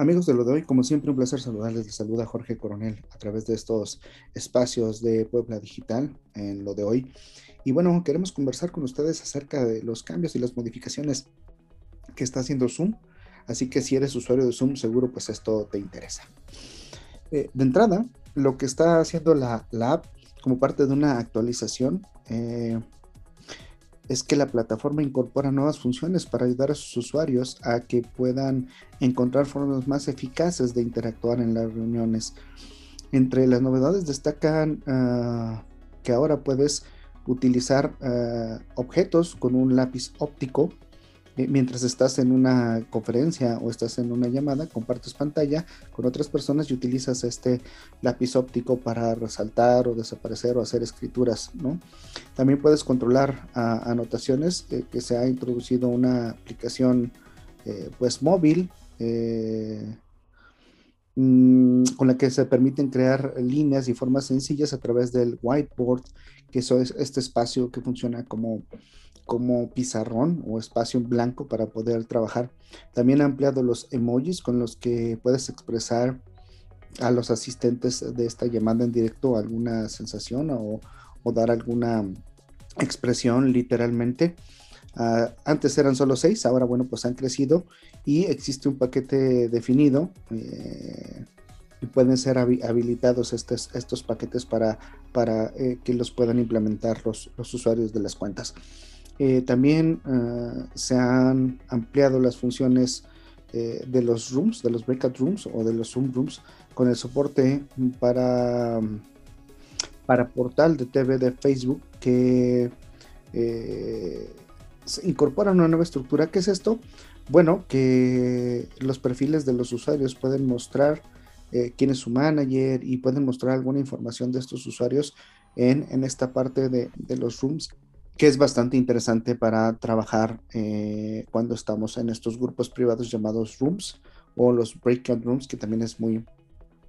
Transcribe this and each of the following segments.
Amigos de lo de hoy, como siempre, un placer saludarles. Les saluda Jorge Coronel a través de estos espacios de Puebla Digital en lo de hoy. Y bueno, queremos conversar con ustedes acerca de los cambios y las modificaciones que está haciendo Zoom. Así que si eres usuario de Zoom, seguro pues esto te interesa. Eh, de entrada, lo que está haciendo la, app como parte de una actualización eh, es que la plataforma incorpora nuevas funciones para ayudar a sus usuarios a que puedan encontrar formas más eficaces de interactuar en las reuniones. Entre las novedades destacan ah, que ahora puedes utilizar ah, objetos con un lápiz óptico mientras estás en una conferencia o estás en una llamada, compartes pantalla con otras personas y utilizas este lápiz óptico para resaltar o desaparecer o hacer escrituras. También puedes controlar anotaciones, eh, que se ha introducido una aplicación eh, pues móvil mm, con la que se permiten crear líneas y formas sencillas a través del whiteboard, que es este espacio que funciona como como pizarrón o espacio blanco para poder trabajar. También ha ampliado los emojis con los que puedes expresar a los asistentes de esta llamada en directo alguna sensación o, dar alguna expresión literalmente. Ah, antes eran solo seis, ahora bueno, pues han crecido y existe un paquete definido eh, y pueden ser habilitados estos, paquetes para, para eh, que los puedan implementar los usuarios de las cuentas. Eh, también ah, se han ampliado las funciones eh, de los rooms, de los breakout rooms o de los Zoom rooms con el soporte para, para portal de TV de Facebook que eh, incorpora una nueva estructura. ¿Qué es esto? Bueno, que los perfiles de los usuarios pueden mostrar quién es su manager y pueden mostrar alguna información de estos usuarios en, en esta parte de, de los rooms que es bastante interesante para trabajar eh, cuando estamos en estos grupos privados llamados rooms o los breakout rooms, que también es muy,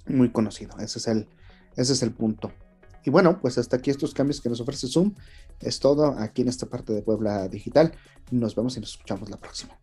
muy conocido. Ese es, el, ese es el punto. Y bueno, pues hasta aquí estos cambios que nos ofrece Zoom. Es todo aquí en esta parte de Puebla Digital. Nos vemos y nos escuchamos la próxima.